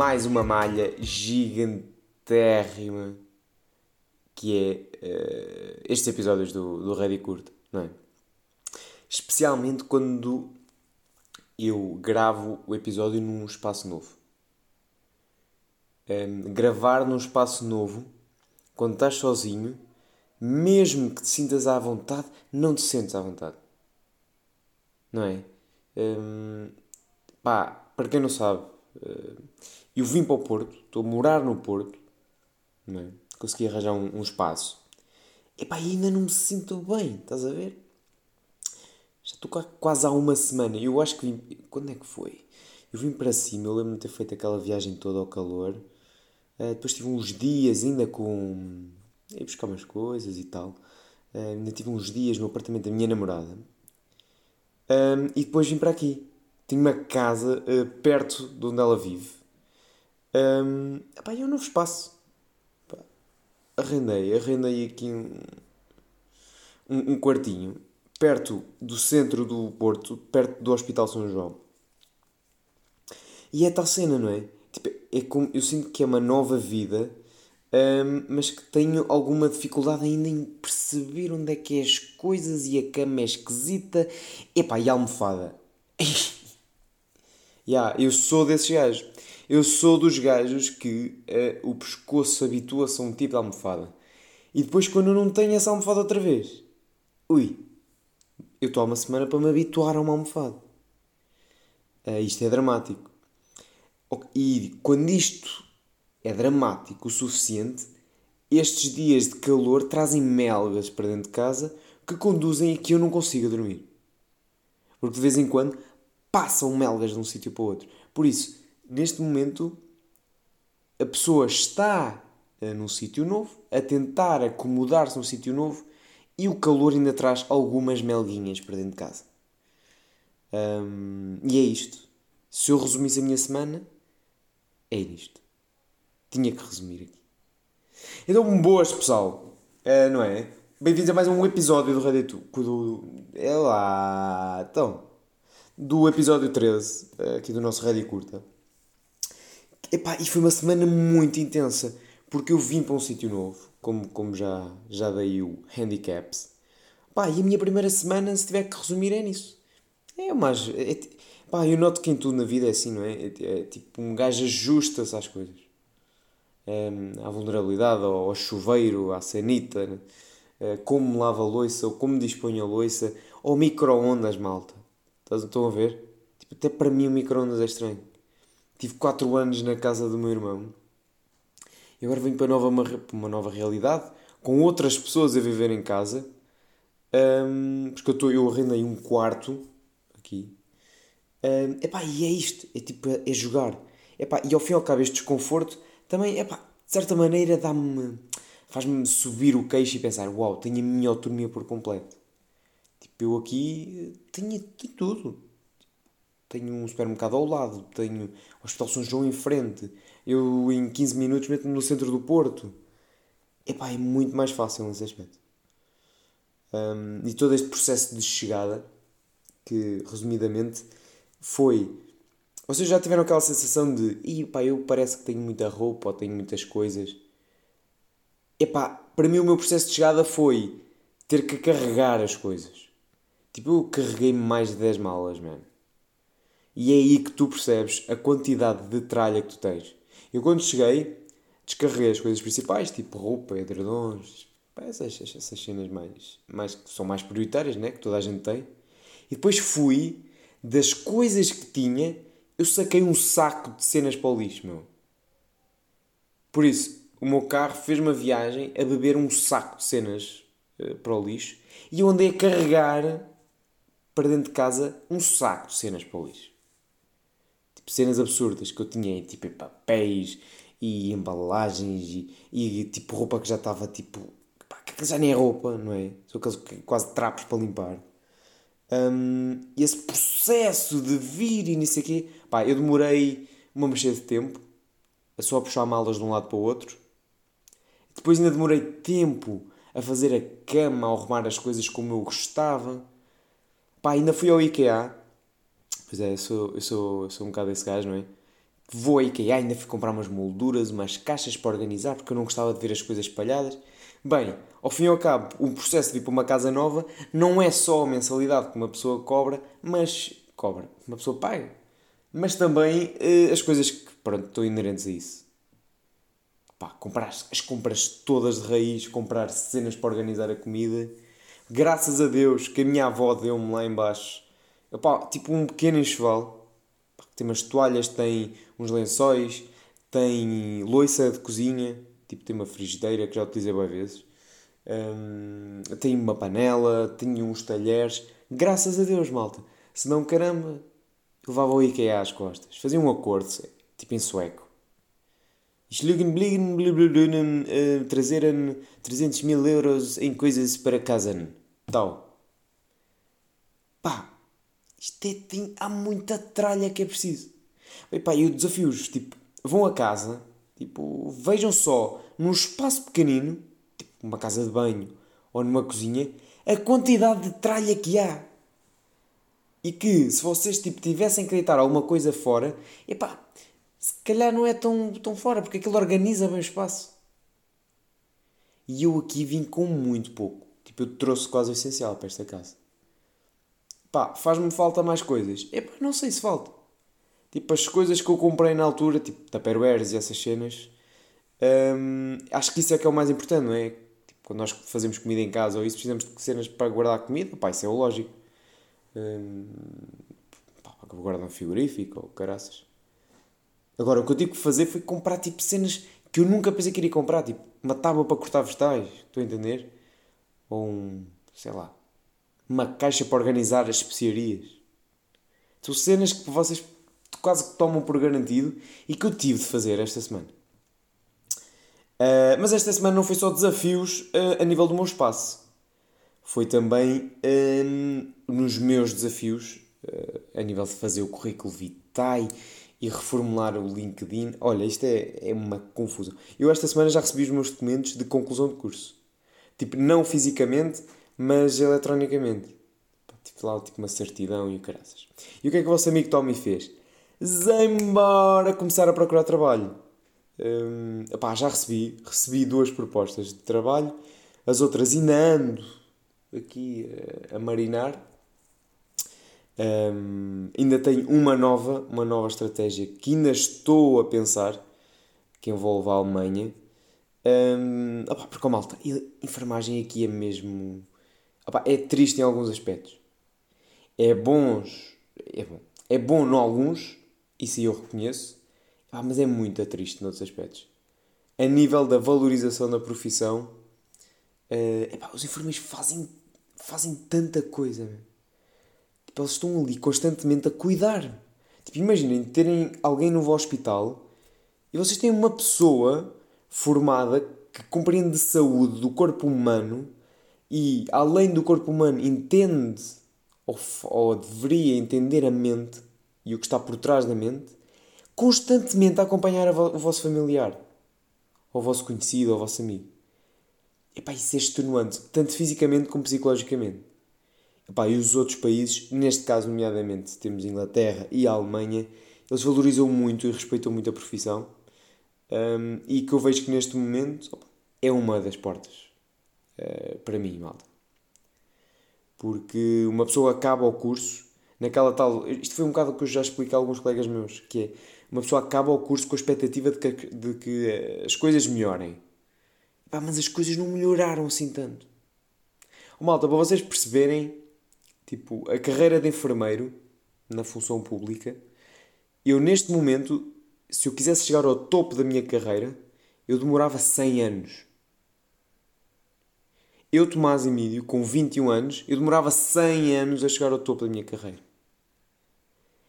mais uma malha gigantérrima que é uh, estes episódios do, do Ready Curto, não é? Especialmente quando eu gravo o episódio num espaço novo. Um, ehm, gravar num espaço novo, quando estás sozinho, mesmo que te sintas à vontade, não te sentes à vontade. Não é? Um, ehm, pá, para quem não sabe, eu vim para o Porto, estou a morar no Porto, não é? consegui arranjar um, um espaço. Epá, ainda não me sinto bem, estás a ver? Já estou quase há uma semana. Eu acho que vim. Quando é que foi? Eu vim para cima, eu lembro-me de ter feito aquela viagem toda ao calor. Uh, depois tive uns dias ainda com. ia buscar umas coisas e tal. Uh, ainda tive uns dias no apartamento da minha namorada. Um, e depois vim para aqui. Tenho uma casa uh, perto de onde ela vive. Um, epá, é um novo espaço. Epá, arrendei, arrendei aqui um, um, um quartinho perto do centro do Porto, perto do Hospital São João. E é tal cena, não é? Tipo, é como, eu sinto que é uma nova vida, mas que tenho alguma dificuldade ainda em perceber onde é que é as coisas e a cama é esquisita. Epá, e a almofada? yeah, eu sou desses gajos. Eu sou dos gajos que uh, o pescoço habitua-se a um tipo de almofada. E depois, quando eu não tenho essa almofada outra vez, ui, eu estou há uma semana para me habituar a uma almofada. Uh, isto é dramático. E quando isto é dramático o suficiente, estes dias de calor trazem melgas para dentro de casa que conduzem a que eu não consiga dormir. Porque de vez em quando passam melgas de um sítio para o outro. Por isso, neste momento, a pessoa está uh, num sítio novo, a tentar acomodar-se num sítio novo e o calor ainda traz algumas melguinhas para dentro de casa. E é isto. Se eu resumisse a minha semana, é isto. Tinha que resumir aqui. Então, boas pessoal, uh, não é? Bem-vindos a mais um episódio do Reddit. Do, é lá. Então, do episódio 13, uh, aqui do nosso Reddit Curta. Epá, e foi uma semana muito intensa, porque eu vim para um sítio novo como, como já, já dei o handicaps. Pá, e a minha primeira semana, se tiver que resumir, é nisso. É mais. É, é, pá, eu noto que em tudo na vida é assim, não é? É, é tipo, um gajo ajusta-se às coisas. É, à vulnerabilidade, ao, ao chuveiro, à sanita, né? é, como lava a louça, ou como dispõe a louça, ou micro-ondas, malta. Estão a ver? Tipo, até para mim o micro-ondas é estranho. Tive 4 anos na casa do meu irmão e agora venho para nova, uma, uma nova realidade, com outras pessoas a viver em casa. Um, porque eu, eu arrendei um quarto aqui. Um, epá, e é isto, é tipo, é jogar. Epá, e ao fim e ao cabo este desconforto também, epá, de certa maneira dá-me, faz-me subir o queixo e pensar, uau, tenho a minha autonomia por completo. Eu aqui tenho, tenho tudo. Tenho um supermercado ao lado, tenho o Hospital São João em frente, eu em 15 minutos meto-me no centro do Porto. Epá, é muito mais fácil nesse aspecto. Um, e todo este processo de chegada, que resumidamente foi. Vocês já tiveram aquela sensação de. Ih, pá, eu parece que tenho muita roupa ou tenho muitas coisas. Epá, para mim o meu processo de chegada foi ter que carregar as coisas. Tipo, eu carreguei mais de 10 malas, mano. E é aí que tu percebes a quantidade de tralha que tu tens. Eu quando cheguei, descarreguei as coisas principais, tipo roupa, edredons, essas, essas cenas mais, mais que são mais prioritárias, né? que toda a gente tem. E depois fui, das coisas que tinha, eu saquei um saco de cenas para o lixo, meu. Por isso, o meu carro fez uma viagem a beber um saco de cenas uh, para o lixo e eu andei a carregar para dentro de casa um saco de cenas para o lixo cenas absurdas que eu tinha, tipo papéis e embalagens e, e tipo roupa que já estava tipo. Pá, que já nem é roupa, não é? São aqueles quase trapos para limpar. Um, esse processo de vir e nisso aqui, pá, eu demorei uma mexer de tempo a só puxar malas de um lado para o outro. Depois ainda demorei tempo a fazer a cama, a arrumar as coisas como eu gostava. Pá, ainda fui ao IKEA Pois é, eu sou, eu sou, eu sou um bocado esse gajo, não é? Vou a IKEA, ainda fui comprar umas molduras, umas caixas para organizar, porque eu não gostava de ver as coisas espalhadas. Bem, ao fim e ao cabo, o processo de ir para uma casa nova não é só a mensalidade que uma pessoa cobra, mas. cobra, uma pessoa paga. Mas também uh, as coisas que, pronto, estão inerentes a isso. Pá, comprar as compras todas de raiz, comprar cenas para organizar a comida. Graças a Deus que a minha avó deu-me lá embaixo, pá, tipo um pequeno enxoval tem umas toalhas, tem uns lençóis, tem louça de cozinha, tipo tem uma frigideira que já utilizei várias vezes, um, tem uma panela, tem uns talheres. Graças a Deus, malta. Se não, caramba, levava o IKEA às costas. Fazia um acordo, tipo em sueco. Schlugenbligen, trazeram 300 mil euros em coisas para casa. Tal. Pá, isto é, tem, há muita tralha que é preciso. E pá, e os desafios, tipo, vão a casa, tipo, vejam só, num espaço pequenino, tipo, uma casa de banho ou numa cozinha, a quantidade de tralha que há. E que, se vocês, tipo, tivessem que deitar alguma coisa fora, epá, se calhar não é tão, tão fora, porque aquilo organiza bem o espaço. E eu aqui vim com muito pouco. Tipo, eu trouxe quase o essencial para esta casa. Pá, faz-me falta mais coisas. Epá, não sei se falta. Tipo, as coisas que eu comprei na altura, tipo Tupperwares e essas cenas, hum, acho que isso é que é o mais importante, não é? Tipo, quando nós fazemos comida em casa ou isso, precisamos de cenas para guardar comida, pá, isso é o lógico. Hum, pá, para guardar um frigorífico ou caraças. Agora, o que eu tive que fazer foi comprar, tipo, cenas que eu nunca pensei que iria comprar, tipo, uma tábua para cortar vegetais, estou a entender? Ou um, sei lá, uma caixa para organizar as especiarias. São cenas que vocês quase que tomam por garantido e que eu tive de fazer esta semana. Uh, mas esta semana não foi só desafios uh, a nível do meu espaço. Foi também uh, nos meus desafios a nível de fazer o currículo vitae e reformular o LinkedIn. Olha, isto é, é uma confusão. Eu esta semana já recebi os meus documentos de conclusão de curso. Tipo, não fisicamente, mas eletronicamente. Tipo lá tipo uma certidão e o caraças. E o que é que o vosso amigo Tommy fez? Zembora começar a procurar trabalho. Hum, já recebi, recebi duas propostas de trabalho, as outras ainda ando aqui a, a marinar. Um, ainda tenho uma nova, uma nova estratégia que ainda estou a pensar, que envolve a Alemanha. Um, opa, porque, oh, malta, enfermagem aqui é mesmo Opa, é triste em alguns aspectos. É bons. É bom. É bom em alguns, isso eu reconheço, ah, mas é muito triste noutros aspectos. A nível da valorização da profissão, uh, os enfermeiros fazem, fazem tanta coisa. Tipo, eles estão ali constantemente a cuidar. Tipo, imaginem terem alguém no hospital e vocês têm uma pessoa formada que compreende de saúde do corpo humano e, além do corpo humano, entende ou, ou deveria entender a mente e o que está por trás da mente, constantemente a acompanhar vo o vosso familiar, ou o vosso conhecido, ou o vosso amigo. Epá, isso é extenuante, tanto fisicamente como psicologicamente. Epá, e os outros países, neste caso, nomeadamente, temos Inglaterra e Alemanha, eles valorizam muito e respeitam muito a profissão. Um, e que eu vejo que neste momento opa, é uma das portas uh, para mim, malta. Porque uma pessoa acaba o curso naquela tal. Isto foi um bocado que eu já expliquei a alguns colegas meus, que é uma pessoa acaba o curso com a expectativa de que, de que eh, as coisas melhorem. Mas as coisas não melhoraram assim tanto. Oh, malta, para vocês perceberem, tipo, a carreira de enfermeiro na função pública, eu neste momento, se eu quisesse chegar ao topo da minha carreira, eu demorava 100 anos. Eu, Tomás Emílio, com 21 anos, eu demorava 100 anos a chegar ao topo da minha carreira.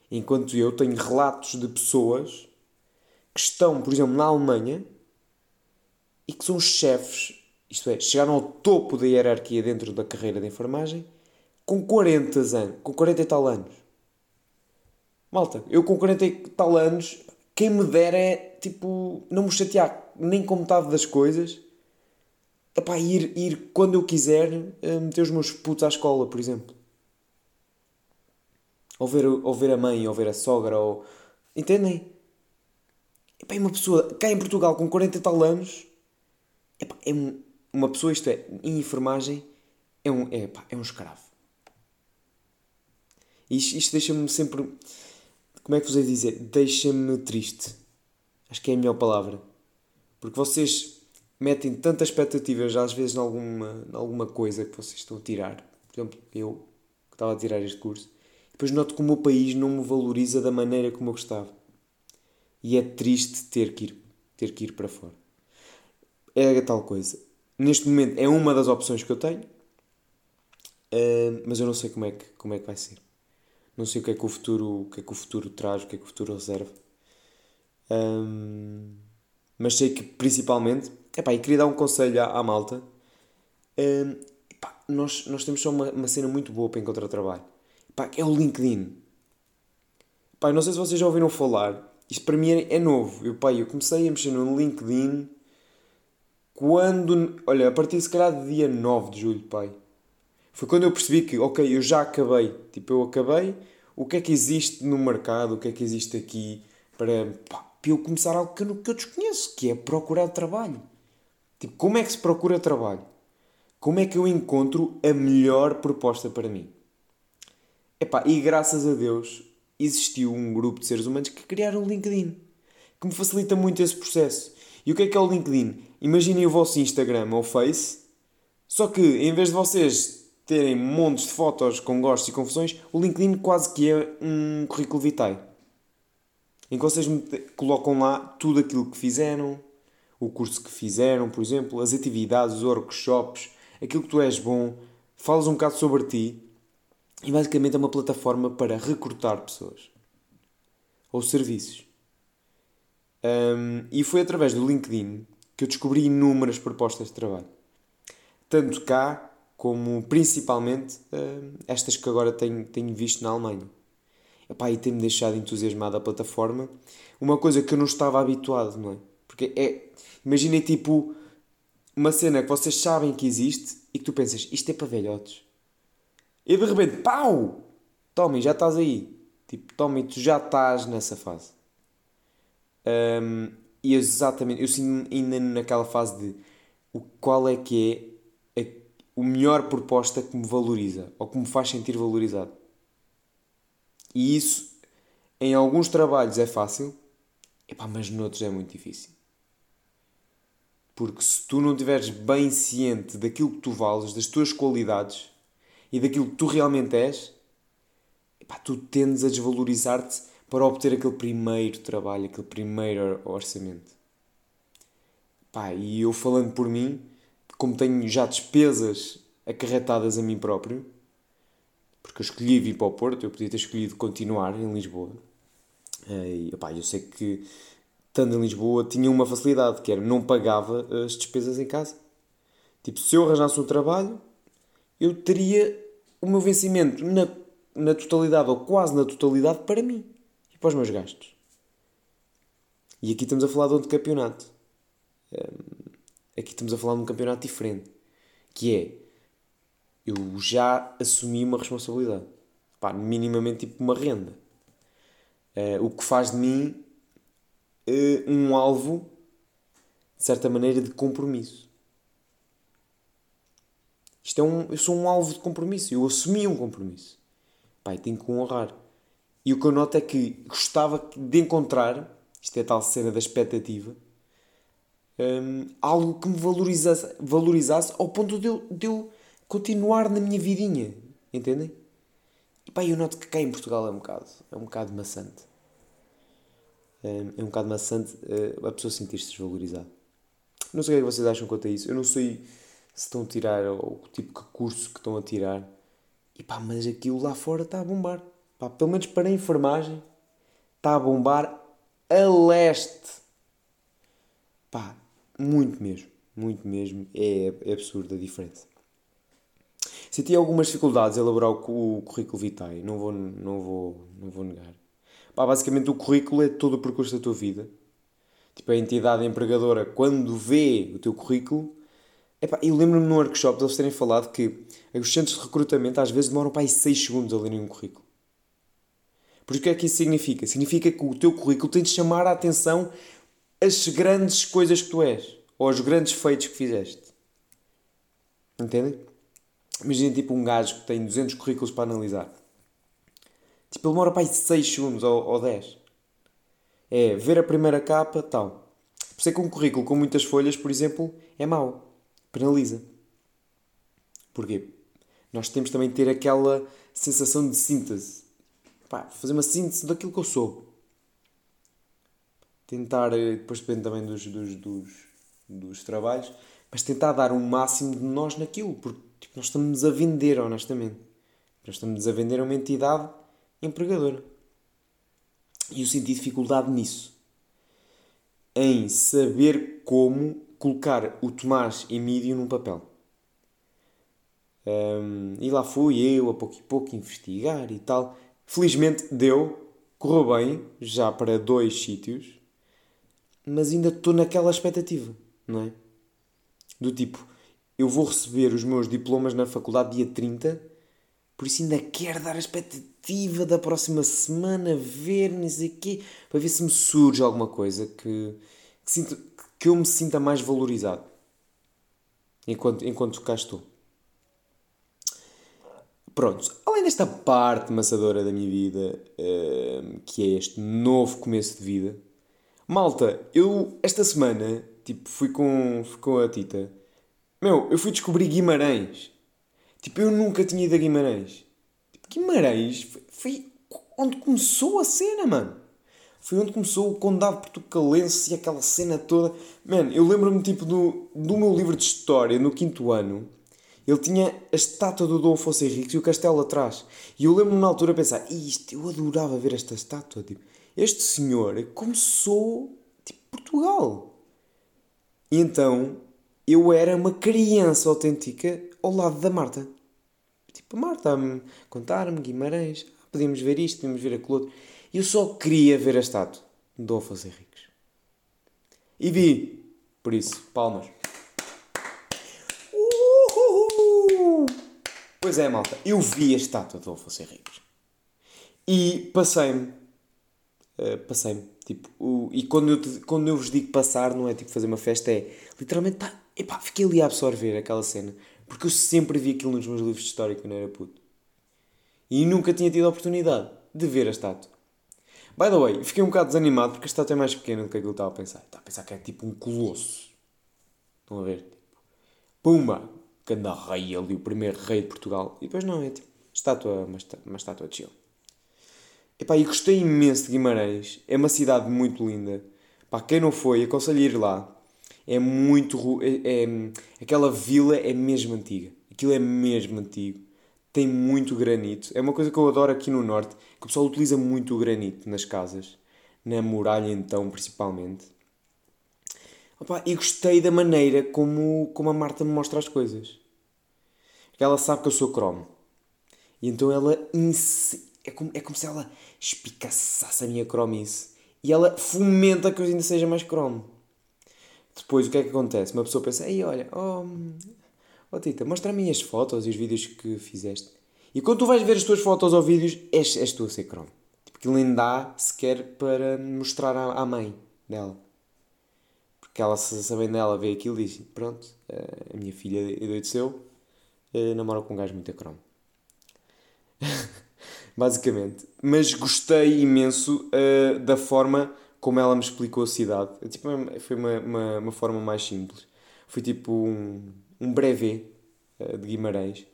Enquanto eu tenho relatos de pessoas que estão, por exemplo, na Alemanha e que são chefes, isto é, chegaram ao topo da hierarquia dentro da carreira de enfermagem com 40 anos, com 40 e tal anos. Malta, eu com 40 e tal anos, quem me dera é, tipo, não me chatear nem com metade das coisas Epá, ir, ir quando eu quiser eh, meter os meus putos à escola, por exemplo. Ou ver, ou ver a mãe, ou ver a sogra, ou... Entendem? Epá, uma pessoa cá em Portugal com 40 e tal anos, epá, é um, uma pessoa, isto é, em enfermagem, é um, é, epá, é um escravo. Isto, isto deixa-me sempre. Como é que vos ia dizer? Deixa-me triste. Acho que é a melhor palavra. Porque vocês metem tantas expectativas, às vezes, em alguma, em alguma coisa que vocês estão a tirar. Por exemplo, eu que estava a tirar este curso. Depois noto que o meu país não me valoriza da maneira como eu gostava. E é triste ter que ir, ter que ir para fora. É a tal coisa. Neste momento é uma das opções que eu tenho, uh, mas eu não sei como é, que, como é que vai ser. Não sei o que é que o futuro, o que é que o futuro traz, o que é que o futuro reserva. Um, mas sei que principalmente, epá, e queria dar um conselho à, à malta. Um, epá, nós, nós temos só uma, uma cena muito boa para encontrar trabalho. Epá, é o LinkedIn. Epá, não sei se vocês já ouviram falar. Isto para mim é, é novo. Eu, epá, eu comecei a mexer no LinkedIn quando. Olha, a partir se calhar do dia 9 de julho, pai. Foi quando eu percebi que, ok, eu já acabei. Tipo, eu acabei. O que é que existe no mercado? O que é que existe aqui para, pá, para eu começar algo que eu, que eu desconheço, que é procurar trabalho. Tipo, como é que se procura trabalho? Como é que eu encontro a melhor proposta para mim? Epá, e graças a Deus existiu um grupo de seres humanos que criaram o LinkedIn, que me facilita muito esse processo. E o que é que é o LinkedIn? Imaginem o vosso Instagram ou Face, só que em vez de vocês terem montes de fotos com gostos e confusões, o LinkedIn quase que é um currículo vitae. Em que vocês colocam lá tudo aquilo que fizeram, o curso que fizeram, por exemplo, as atividades, os workshops, aquilo que tu és bom, falas um bocado sobre ti e basicamente é uma plataforma para recrutar pessoas ou serviços. Um, e foi através do LinkedIn que eu descobri inúmeras propostas de trabalho. Tanto cá como principalmente uh, estas que agora tenho, tenho visto na Alemanha. Epá, e tem-me deixado entusiasmado a plataforma. Uma coisa que eu não estava habituado, não é? Porque é. Imaginem tipo uma cena que vocês sabem que existe e que tu pensas, isto é para velhotes. E de repente, pau! Tommy, já estás aí. Tipo, Tommy, tu já estás nessa fase. Um, e exatamente, eu sinto ainda naquela fase de o, qual é que é o melhor proposta que me valoriza ou que me faz sentir valorizado. E isso, em alguns trabalhos é fácil, epá, mas noutros é muito difícil. Porque se tu não estiveres bem ciente daquilo que tu vales, das tuas qualidades e daquilo que tu realmente és, epá, tu tendes a desvalorizar-te para obter aquele primeiro trabalho, aquele primeiro orçamento. Pá, e eu falando por mim, como tenho já despesas acarretadas a mim próprio, porque eu escolhi vir para o Porto, eu podia ter escolhido continuar em Lisboa. E, opá, eu sei que, estando em Lisboa, tinha uma facilidade, que era não pagava as despesas em casa. Tipo, se eu arranjasse um trabalho, eu teria o meu vencimento na, na totalidade, ou quase na totalidade, para mim e para os meus gastos. E aqui estamos a falar de outro campeonato. Um, aqui estamos a falar de um campeonato diferente. Que é, eu já assumi uma responsabilidade. Pá, minimamente tipo uma renda. Uh, o que faz de mim uh, um alvo, de certa maneira, de compromisso. Isto é um, eu sou um alvo de compromisso. Eu assumi um compromisso. Pá, tenho que honrar. E o que eu noto é que gostava de encontrar, isto é a tal cena da expectativa, um, algo que me valorizasse, valorizasse ao ponto de eu, de eu continuar na minha vidinha. Entendem? E pá, eu noto que cá em Portugal é um bocado, é um bocado maçante. Um, é um bocado maçante uh, a pessoa sentir-se desvalorizada. Não sei o que, é que vocês acham quanto a isso. Eu não sei se estão a tirar o tipo de curso que estão a tirar. E pá, mas aquilo lá fora está a bombar. Pá, pelo menos para a enfermagem está a bombar a leste. Pá, muito mesmo, muito mesmo. É, é absurda a diferença. Senti algumas dificuldades a elaborar o, currículo vitae, não vou, não vou, não vou negar. Pá, basicamente o currículo é todo o percurso da tua vida. Tipo, a entidade empregadora, quando vê o teu currículo... Epá, eu lembro-me num workshop de eles terem falado que os centros de recrutamento às vezes demoram para aí 6 segundos a lerem um currículo. Por o que é que isso significa? Significa que o teu currículo tem de chamar a atenção as grandes coisas que tu és. Ou os grandes feitos que fizeste. Entendem? Imagina tipo um gajo que tem 200 currículos para analisar. Tipo, ele demora para aí 6 segundos ou, ou 10. É ver a primeira capa, tal. Por isso é que um currículo com muitas folhas, por exemplo, é mau. Penaliza. Porquê? Nós temos também de ter aquela sensação de síntese. Pá, fazer uma síntese daquilo que eu sou. Tentar, eh, depois depende também dos, dos, dos, dos trabalhos, mas tentar dar o um máximo de nós naquilo, porque tipo, nós estamos a vender, honestamente. Nós estamos a vender uma entidade empregadora. E eu senti dificuldade nisso. Em saber como colocar o Tomás Emílio num papel. Um, e lá fui eu, a pouco e pouco, investigar e tal. Felizmente deu, correu bem, já para dois sítios, mas ainda estou naquela expectativa, não é? Do tipo, eu vou receber os meus diplomas na faculdade dia 30, por isso ainda quero dar a expectativa da próxima semana, ver, não sei quê, para ver se me surge alguma coisa que, que, sinto, que eu me sinta mais valorizado enquanto, enquanto cá estou. Pronto, além desta parte maçadora da minha vida, uh, que é este novo começo de vida, malta, eu esta semana, tipo, fui com, fui com a Tita. Meu, eu fui descobrir Guimarães. Tipo, eu nunca tinha ido a Guimarães. Tipo, Guimarães foi, foi onde começou a cena, mano. Foi onde começou o Condado Portucalense e aquela cena toda. Mano, eu lembro-me, tipo, do, do meu livro de história, no quinto ano ele tinha a estátua do Dom Afonso Henriques e o castelo atrás. E eu lembro-me na altura a pensar, isto, eu adorava ver esta estátua. Tipo, este senhor começou, tipo, Portugal. E então, eu era uma criança autêntica ao lado da Marta. Tipo, a Marta a contar-me Guimarães, ah, podíamos ver isto, podíamos ver aquilo outro. Eu só queria ver a estátua do Afonso Henriques. E vi. Por isso, palmas. Pois é, malta. Eu vi a estátua de Afonso Henriques. E passei-me. Uh, passei-me. Tipo, o, e quando eu, quando eu vos digo passar, não é tipo fazer uma festa, é literalmente, pá, epá, fiquei ali a absorver aquela cena. Porque eu sempre vi aquilo nos meus livros de história quando era puto. E nunca tinha tido a oportunidade de ver a estátua. By the way, fiquei um bocado desanimado porque a estátua é mais pequena do que aquilo que eu estava a pensar. Estava a pensar que é tipo um colosso. Estão a ver? Tipo, pumba! Ganda rei ali, o primeiro rei de Portugal. E depois não, é tipo, estátua, uma, estátua de chill. Epá, e gostei imenso de Guimarães. É uma cidade muito linda. Pá, quem não foi, aconselho a ir lá. É muito... É, é, aquela vila é mesmo antiga. Aquilo é mesmo antigo. Tem muito granito. É uma coisa que eu adoro aqui no Norte. Que o pessoal utiliza muito o granito nas casas. Na muralha, então, principalmente. Opa, e gostei da maneira como, como a Marta me mostra as coisas. Ela sabe que eu sou cromo. E então ela é como, é como se ela espicaçasse a minha cromice. E ela fomenta que eu ainda seja mais cromo. Depois o que é que acontece? Uma pessoa pensa, ei olha, oh, oh Tita, mostra-me as fotos e os vídeos que fizeste. E quando tu vais ver as tuas fotos ou vídeos, és, és tu a ser cromo. Tipo, aquilo nem dá sequer para mostrar à, à mãe dela. Porque ela, sabendo dela, vê aquilo e diz: Pronto, eh, a minha filha endoideceu, eh, namora com um gajo muito cromo. Basicamente. Mas gostei imenso uh, da forma como ela me explicou a cidade. Tipo, foi uma, uma, uma forma mais simples. Foi tipo um, um brevet uh, de Guimarães.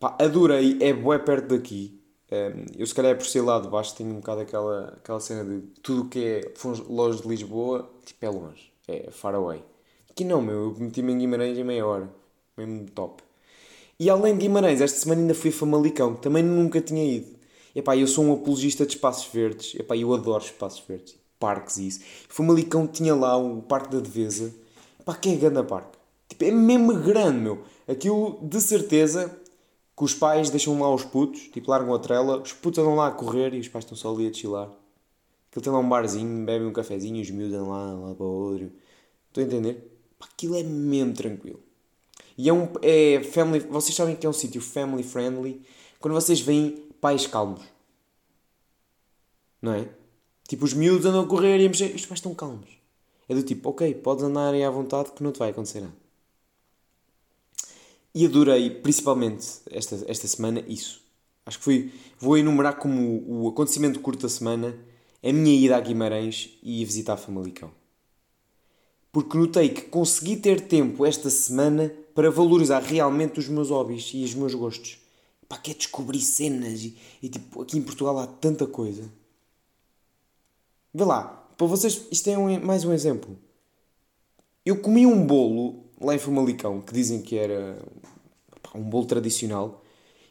Pá, adorei, é bué perto daqui. Um, eu se calhar é por ser lá de baixo tenho um bocado aquela, aquela cena de tudo que é longe de Lisboa, tipo é longe é far away. Aqui não, meu, eu meti-me em Guimarães em meia hora, mesmo top. E além de Guimarães, esta semana ainda fui a Famalicão, também nunca tinha ido. Epá, eu sou um apologista de espaços verdes, epá, eu adoro espaços verdes, parques e isso. Famalicão tinha lá o Parque da Devesa, epá, que é grande parque. Tipo, é mesmo grande, meu. Aquilo, de certeza, que os pais deixam lá os putos, tipo, largam a trela, os putos andam lá a correr e os pais estão só ali a chilar. Aquilo tem lá um barzinho, bebem um cafezinho, os miúdos andam lá, lá para o outro. Estou a entender? Pá, aquilo é mesmo tranquilo. E é um. É family. Vocês sabem que é um sítio family friendly quando vocês veem pais calmos. Não é? Tipo, os miúdos andam a correr e a mexer. Os pais estão calmos. É do tipo, ok, podes andar aí à vontade que não te vai acontecer nada. E adorei, principalmente esta, esta semana, isso. Acho que foi. Vou enumerar como o acontecimento curto da semana a minha ida a Guimarães e visitar Famalicão. Porque notei que consegui ter tempo esta semana para valorizar realmente os meus hobbies e os meus gostos. Pá, que é descobrir cenas e, e tipo, aqui em Portugal há tanta coisa. Vê lá, para vocês, isto é um, mais um exemplo. Eu comi um bolo lá em Famalicão, que dizem que era pá, um bolo tradicional,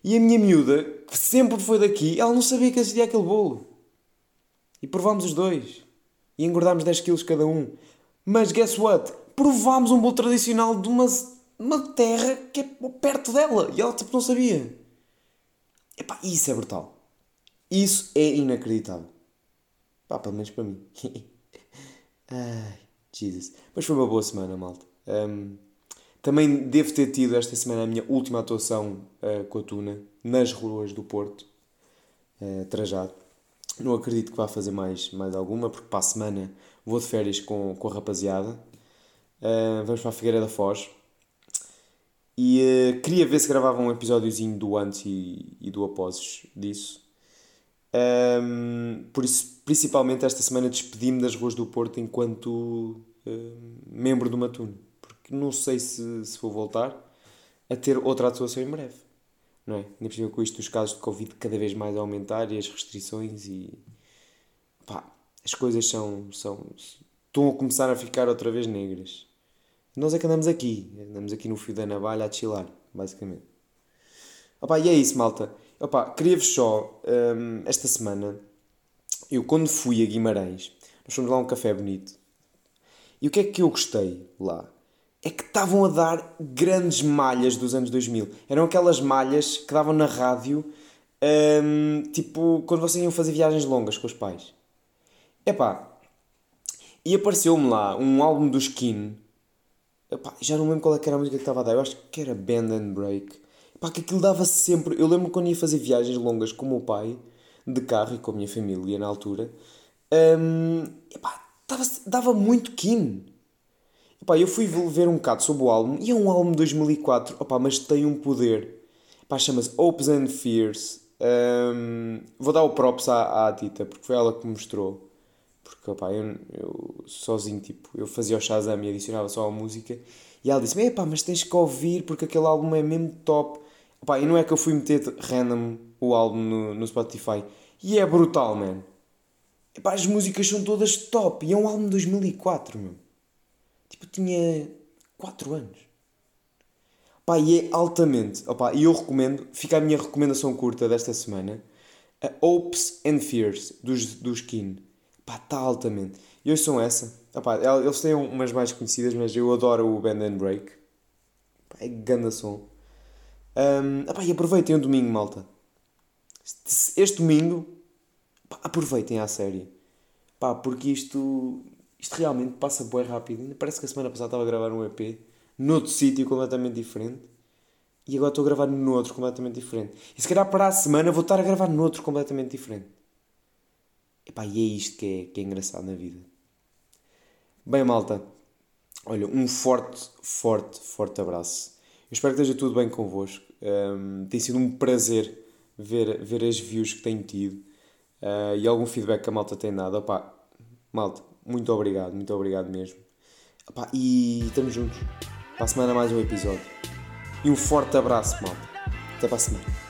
e a minha miúda, que sempre foi daqui, ela não sabia que existia aquele bolo. E provámos os dois. E engordámos 10 quilos cada um. Mas guess what? Provámos um bolo tradicional de uma, uma terra que é perto dela. E ela tipo não sabia. Epá, isso é brutal. Isso é inacreditável. Pá, pelo menos para mim. Ai, Jesus. Mas foi uma boa semana, malta. Um, também devo ter tido esta semana a minha última atuação uh, com a Tuna nas ruas do Porto, uh, trajado. Não acredito que vá fazer mais, mais alguma, porque para a semana vou de férias com, com a rapaziada. Uh, vamos para a Figueira da Foz. E uh, queria ver se gravava um episódiozinho do antes e, e do após disso. Um, por isso, principalmente esta semana, despedi-me das ruas do Porto enquanto uh, membro do Matuno. Porque não sei se, se vou voltar a ter outra atuação em breve. Não é? Nem possível com isto dos casos de Covid cada vez mais a aumentar e as restrições e. pá, as coisas são, são. estão a começar a ficar outra vez negras. Nós é que andamos aqui, andamos aqui no fio da navalha a chilar, basicamente. Opa, e é isso, malta. Opa, queria-vos só, um, esta semana, eu quando fui a Guimarães, nós fomos lá a um café bonito. E o que é que eu gostei lá? É que estavam a dar grandes malhas dos anos 2000. Eram aquelas malhas que davam na rádio, um, tipo, quando vocês iam fazer viagens longas com os pais. Epá, e apareceu-me lá um álbum do Skin, Epá, já não lembro qual é que era a música que estava a dar, eu acho que era Band and Break. Epá, que aquilo dava sempre. Eu lembro quando ia fazer viagens longas com o meu pai, de carro e com a minha família na altura, um, epá, dava, dava muito keen. Epá, eu fui ver um bocado sobre o álbum e é um álbum de 2004, epá, mas tem um poder. Chama-se Hopes and Fears. Um, vou dar o props à, à Tita, porque foi ela que me mostrou. Porque, opá, eu, eu sozinho, tipo, eu fazia o Shazam e adicionava só a música. E ela disse-me, epá, mas tens que ouvir porque aquele álbum é mesmo top. Opá, e não é que eu fui meter random o álbum no, no Spotify. E é brutal, man. Epá, as músicas são todas top. E é um álbum de 2004, meu. Tipo, eu tinha 4 anos. Pá, e é altamente. Opá, e eu recomendo, fica a minha recomendação curta desta semana. A Hopes and Fears, dos, dos Skin. Pá, está altamente. E hoje são essa. Epá, eles têm umas mais conhecidas, mas eu adoro o Band and Break. Pá, é ganda som. Um, epá, e aproveitem o domingo, malta. Este, este domingo, pá, aproveitem a série. Pá, porque isto, isto realmente passa bem rápido. Parece que a semana passada estava a gravar um EP noutro sítio completamente diferente. E agora estou a gravar noutro completamente diferente. E se calhar para a semana vou estar a gravar noutro completamente diferente. Epá, e é isto que é, que é engraçado na vida. Bem, malta, olha, um forte, forte, forte abraço. Eu espero que esteja tudo bem convosco. Um, tem sido um prazer ver, ver as views que tenho tido uh, e algum feedback que a malta tem dado. Opá, malta, muito obrigado, muito obrigado mesmo. Opá, e estamos juntos. Para a semana mais um episódio. E um forte abraço, malta. Até para a semana.